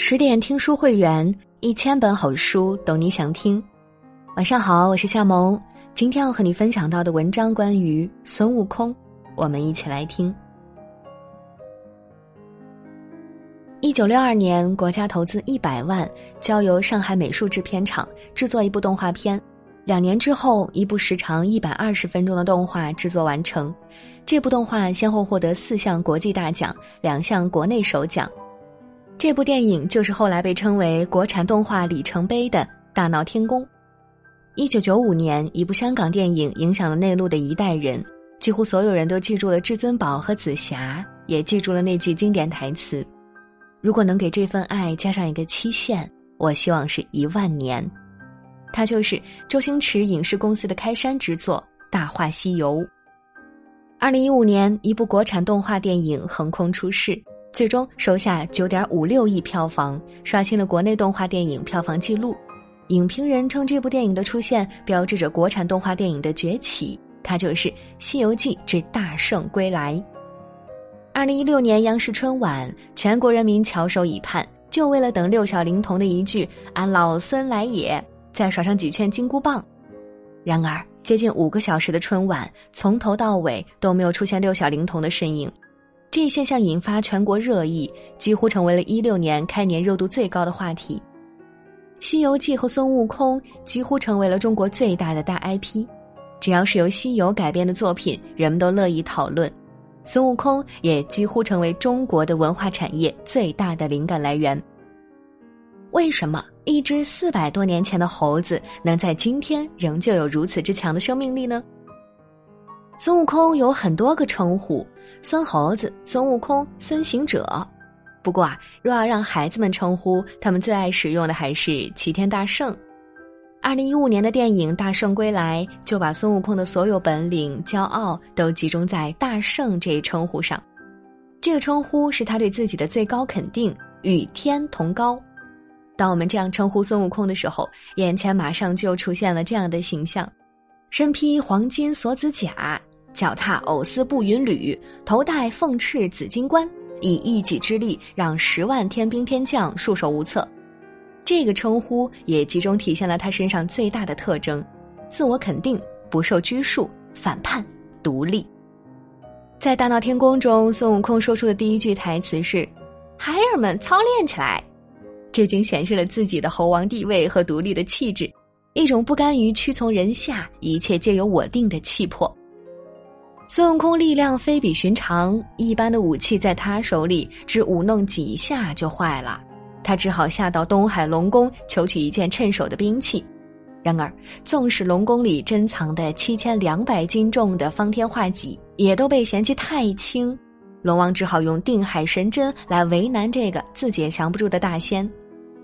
十点听书会员，一千本好书，懂你想听。晚上好，我是夏萌。今天要和你分享到的文章关于孙悟空，我们一起来听。一九六二年，国家投资一百万，交由上海美术制片厂制作一部动画片。两年之后，一部时长一百二十分钟的动画制作完成。这部动画先后获得四项国际大奖，两项国内首奖。这部电影就是后来被称为国产动画里程碑的《大闹天宫》。一九九五年，一部香港电影影响了内陆的一代人，几乎所有人都记住了至尊宝和紫霞，也记住了那句经典台词：“如果能给这份爱加上一个期限，我希望是一万年。”它就是周星驰影视公司的开山之作《大话西游》。二零一五年，一部国产动画电影横空出世。最终收下九点五六亿票房，刷新了国内动画电影票房纪录。影评人称这部电影的出现标志着国产动画电影的崛起，它就是《西游记之大圣归来》。二零一六年央视春晚，全国人民翘首以盼，就为了等六小龄童的一句“俺老孙来也”，再耍上几圈金箍棒。然而，接近五个小时的春晚，从头到尾都没有出现六小龄童的身影。这一现象引发全国热议，几乎成为了一六年开年热度最高的话题。《西游记》和孙悟空几乎成为了中国最大的大 IP，只要是由西游改编的作品，人们都乐意讨论。孙悟空也几乎成为中国的文化产业最大的灵感来源。为什么一只四百多年前的猴子能在今天仍旧有如此之强的生命力呢？孙悟空有很多个称呼。孙猴子、孙悟空、孙行者，不过啊，若要让孩子们称呼，他们最爱使用的还是齐天大圣。二零一五年的电影《大圣归来》就把孙悟空的所有本领、骄傲都集中在“大圣”这一称呼上，这个称呼是他对自己的最高肯定，与天同高。当我们这样称呼孙悟空的时候，眼前马上就出现了这样的形象：身披黄金锁子甲。脚踏藕丝布云履，头戴凤翅紫金冠，以一己之力让十万天兵天将束手无策。这个称呼也集中体现了他身上最大的特征：自我肯定、不受拘束、反叛、独立。在《大闹天宫》中，孙悟空说出的第一句台词是：“孩儿们操练起来！”这竟显示了自己的猴王地位和独立的气质，一种不甘于屈从人下、一切皆由我定的气魄。孙悟空力量非比寻常，一般的武器在他手里只舞弄几下就坏了，他只好下到东海龙宫求取一件趁手的兵器。然而，纵使龙宫里珍藏的七千两百斤重的方天画戟也都被嫌弃太轻，龙王只好用定海神针来为难这个自己也降不住的大仙。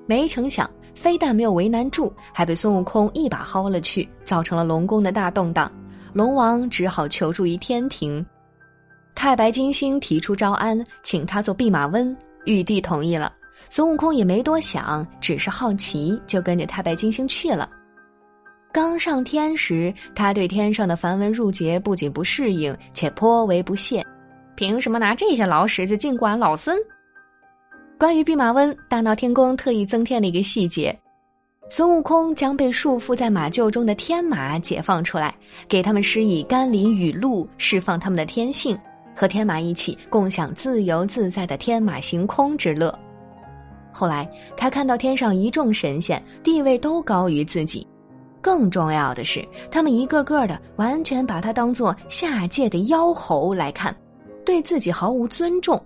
没成想，非但没有为难住，还被孙悟空一把薅了去，造成了龙宫的大动荡。龙王只好求助于天庭，太白金星提出招安，请他做弼马温。玉帝同意了，孙悟空也没多想，只是好奇，就跟着太白金星去了。刚上天时，他对天上的繁文缛节不仅不适应，且颇为不屑。凭什么拿这些老屎子进管老孙？关于弼马温，大闹天宫特意增添了一个细节。孙悟空将被束缚在马厩中的天马解放出来，给他们施以甘霖雨露，释放他们的天性，和天马一起共享自由自在的天马行空之乐。后来，他看到天上一众神仙地位都高于自己，更重要的是，他们一个个的完全把他当做下界的妖猴来看，对自己毫无尊重。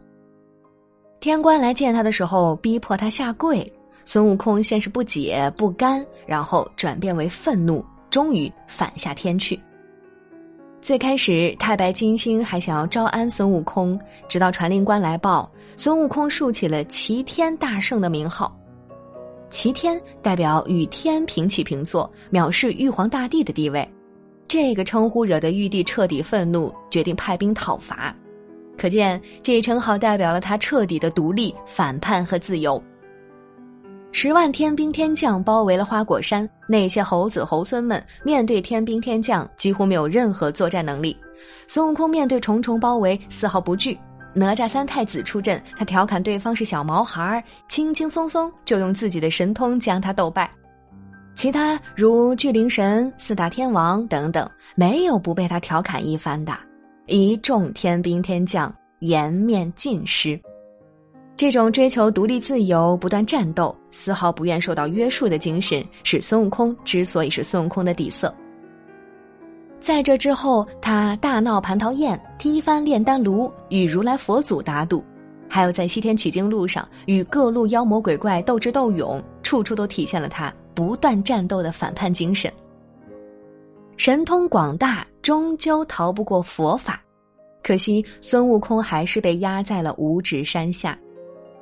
天官来见他的时候，逼迫他下跪。孙悟空先是不解不甘，然后转变为愤怒，终于反下天去。最开始，太白金星还想要招安孙悟空，直到传令官来报，孙悟空竖起了齐天大圣的名号。齐天代表与天平起平坐，藐视玉皇大帝的地位。这个称呼惹得玉帝彻底愤怒，决定派兵讨伐。可见，这一称号代表了他彻底的独立、反叛和自由。十万天兵天将包围了花果山，那些猴子猴孙们面对天兵天将几乎没有任何作战能力。孙悟空面对重重包围丝毫不惧，哪吒三太子出阵，他调侃对方是小毛孩儿，轻轻松松就用自己的神通将他斗败。其他如巨灵神、四大天王等等，没有不被他调侃一番的。一众天兵天将颜面尽失。这种追求独立自由、不断战斗、丝毫不愿受到约束的精神，是孙悟空之所以是孙悟空的底色。在这之后，他大闹蟠桃宴，踢翻炼丹炉，与如来佛祖打赌，还有在西天取经路上与各路妖魔鬼怪斗智斗勇，处处都体现了他不断战斗的反叛精神。神通广大，终究逃不过佛法，可惜孙悟空还是被压在了五指山下。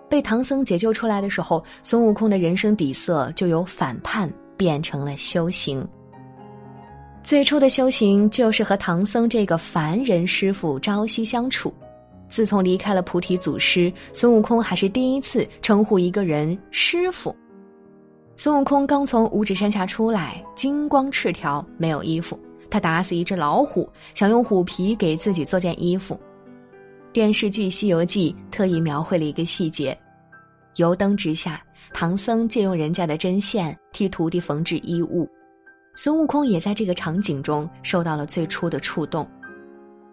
被唐僧解救出来的时候，孙悟空的人生底色就由反叛变成了修行。最初的修行就是和唐僧这个凡人师傅朝夕相处。自从离开了菩提祖师，孙悟空还是第一次称呼一个人师傅。孙悟空刚从五指山下出来，金光赤条，没有衣服。他打死一只老虎，想用虎皮给自己做件衣服。电视剧《西游记》特意描绘了一个细节：油灯之下，唐僧借用人家的针线替徒弟缝制衣物。孙悟空也在这个场景中受到了最初的触动，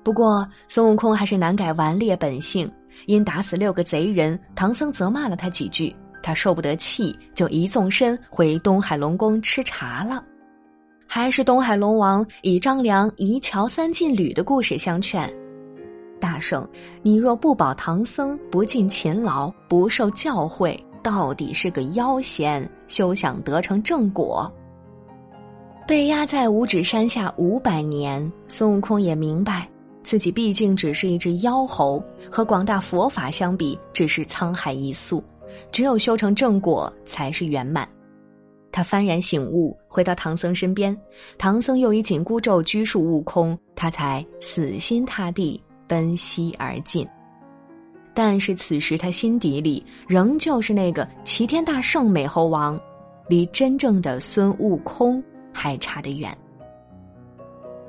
不过孙悟空还是难改顽劣本性，因打死六个贼人，唐僧责骂了他几句，他受不得气，就一纵身回东海龙宫吃茶了。还是东海龙王以张良移桥三进旅的故事相劝：“大圣，你若不保唐僧，不尽勤劳，不受教诲，到底是个妖仙，休想得成正果。”被压在五指山下五百年，孙悟空也明白，自己毕竟只是一只妖猴，和广大佛法相比，只是沧海一粟。只有修成正果，才是圆满。他幡然醒悟，回到唐僧身边，唐僧又以紧箍咒拘束悟空，他才死心塌地奔西而进。但是此时他心底里仍旧是那个齐天大圣美猴王，离真正的孙悟空。还差得远。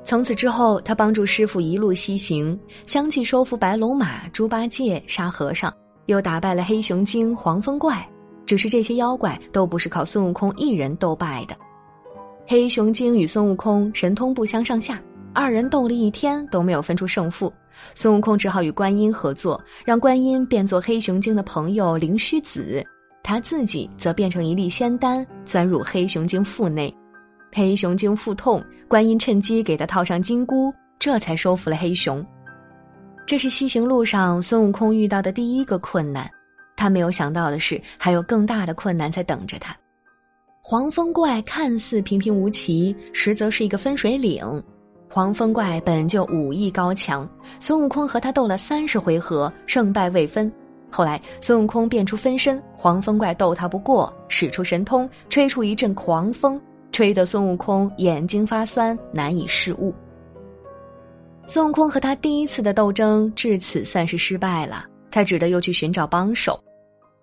从此之后，他帮助师傅一路西行，相继收服白龙马、猪八戒、沙和尚，又打败了黑熊精、黄风怪。只是这些妖怪都不是靠孙悟空一人斗败的。黑熊精与孙悟空神通不相上下，二人斗了一天都没有分出胜负。孙悟空只好与观音合作，让观音变作黑熊精的朋友灵虚子，他自己则变成一粒仙丹，钻入黑熊精腹内。黑熊精腹痛，观音趁机给他套上金箍，这才收服了黑熊。这是西行路上孙悟空遇到的第一个困难，他没有想到的是，还有更大的困难在等着他。黄风怪看似平平无奇，实则是一个分水岭。黄风怪本就武艺高强，孙悟空和他斗了三十回合，胜败未分。后来孙悟空变出分身，黄风怪斗他不过，使出神通，吹出一阵狂风。吹得孙悟空眼睛发酸，难以视物。孙悟空和他第一次的斗争至此算是失败了，他只得又去寻找帮手。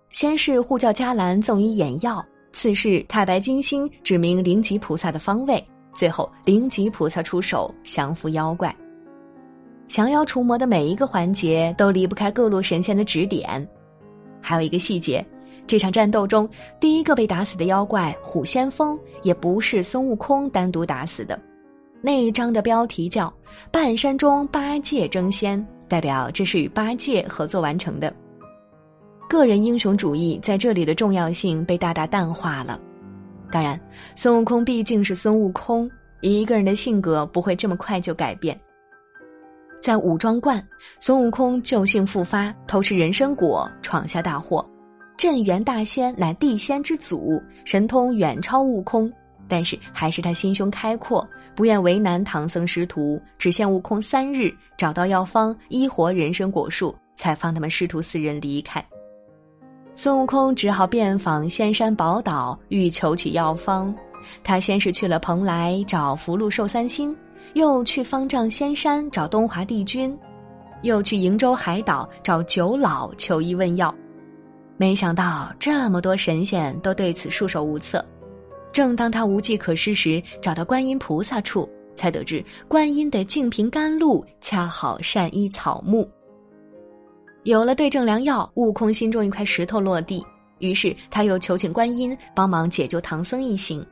先是呼叫迦兰赠予眼药，次是太白金星指明灵吉菩萨的方位，最后灵吉菩萨出手降服妖怪。降妖除魔的每一个环节都离不开各路神仙的指点。还有一个细节。这场战斗中，第一个被打死的妖怪虎先锋也不是孙悟空单独打死的。那一章的标题叫“半山中八戒争先”，代表这是与八戒合作完成的。个人英雄主义在这里的重要性被大大淡化了。当然，孙悟空毕竟是孙悟空，一个人的性格不会这么快就改变。在武装观，孙悟空旧性复发，偷吃人参果，闯下大祸。镇元大仙乃地仙之祖，神通远超悟空，但是还是他心胸开阔，不愿为难唐僧师徒，只限悟空三日找到药方医活人参果树，才放他们师徒四人离开。孙悟空只好遍访仙山宝岛，欲求取药方。他先是去了蓬莱找福禄寿三星，又去方丈仙山找东华帝君，又去瀛洲海岛找九老求医问药。没想到这么多神仙都对此束手无策。正当他无计可施时，找到观音菩萨处，才得知观音的净瓶甘露恰好善医草木。有了对症良药，悟空心中一块石头落地，于是他又求请观音帮忙解救唐僧一行。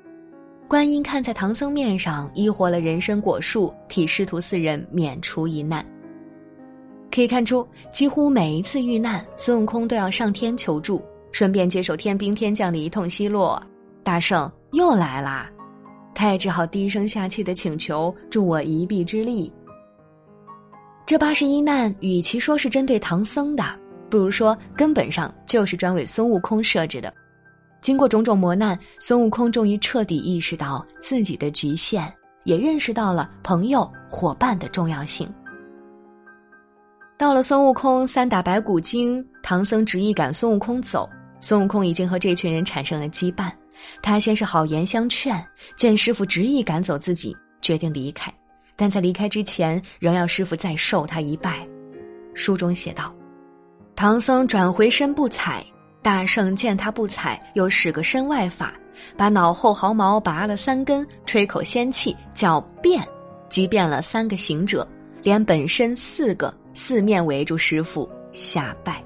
观音看在唐僧面上，医活了人参果树，替师徒四人免除一难。可以看出，几乎每一次遇难，孙悟空都要上天求助，顺便接受天兵天将的一通奚落。大圣又来啦，他也只好低声下气的请求助我一臂之力。这八十一难，与其说是针对唐僧的，不如说根本上就是专为孙悟空设置的。经过种种磨难，孙悟空终于彻底意识到自己的局限，也认识到了朋友伙伴的重要性。到了孙悟空三打白骨精，唐僧执意赶孙悟空走，孙悟空已经和这群人产生了羁绊。他先是好言相劝，见师傅执意赶走自己，决定离开。但在离开之前，仍要师傅再受他一拜。书中写道：“唐僧转回身不睬。”大圣见他不睬，又使个身外法，把脑后毫毛拔了三根，吹口仙气，叫变，即变了三个行者，连本身四个，四面围住师傅下拜。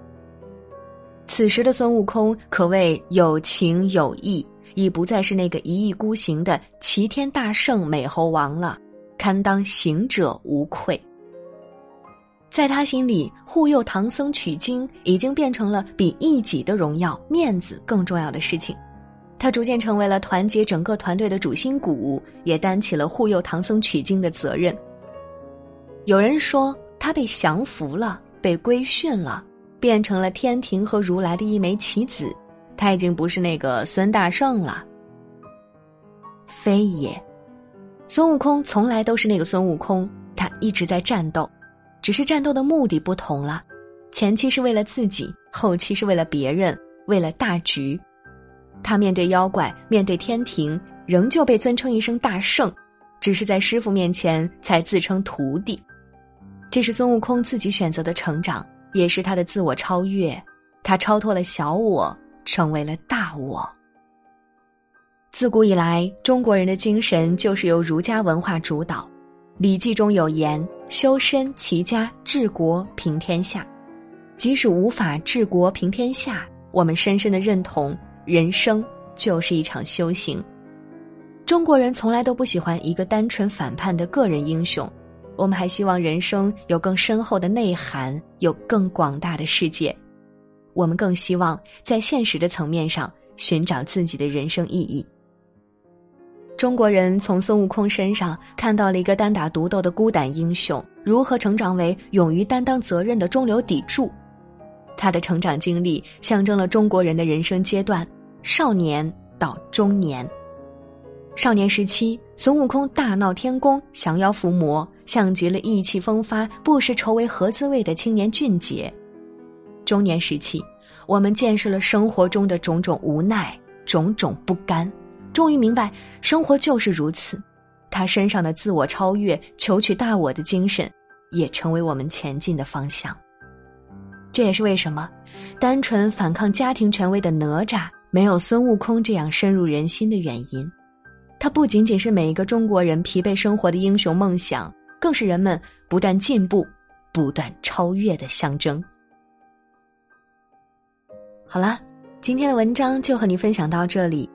此时的孙悟空可谓有情有义，已不再是那个一意孤行的齐天大圣美猴王了，堪当行者无愧。在他心里，护佑唐僧取经已经变成了比一己的荣耀、面子更重要的事情。他逐渐成为了团结整个团队的主心骨，也担起了护佑唐僧取经的责任。有人说他被降服了，被规训了，变成了天庭和如来的一枚棋子，他已经不是那个孙大圣了。非也，孙悟空从来都是那个孙悟空，他一直在战斗。只是战斗的目的不同了，前期是为了自己，后期是为了别人，为了大局。他面对妖怪，面对天庭，仍旧被尊称一声大圣，只是在师傅面前才自称徒弟。这是孙悟空自己选择的成长，也是他的自我超越。他超脱了小我，成为了大我。自古以来，中国人的精神就是由儒家文化主导。《礼记》中有言：“修身齐家治国平天下。”即使无法治国平天下，我们深深的认同，人生就是一场修行。中国人从来都不喜欢一个单纯反叛的个人英雄，我们还希望人生有更深厚的内涵，有更广大的世界。我们更希望在现实的层面上寻找自己的人生意义。中国人从孙悟空身上看到了一个单打独斗的孤胆英雄如何成长为勇于担当责任的中流砥柱，他的成长经历象征了中国人的人生阶段：少年到中年。少年时期，孙悟空大闹天宫，降妖伏魔，像极了意气风发、不识愁为何滋味的青年俊杰。中年时期，我们见识了生活中的种种无奈、种种不甘。终于明白，生活就是如此。他身上的自我超越、求取大我的精神，也成为我们前进的方向。这也是为什么，单纯反抗家庭权威的哪吒，没有孙悟空这样深入人心的原因。他不仅仅是每一个中国人疲惫生活的英雄梦想，更是人们不断进步、不断超越的象征。好了，今天的文章就和你分享到这里。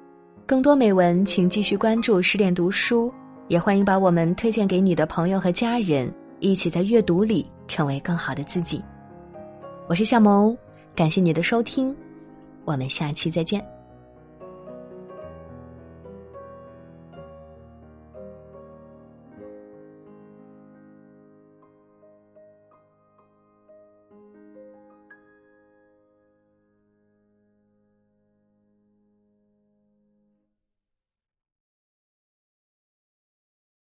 更多美文，请继续关注十点读书，也欢迎把我们推荐给你的朋友和家人，一起在阅读里成为更好的自己。我是夏萌，感谢你的收听，我们下期再见。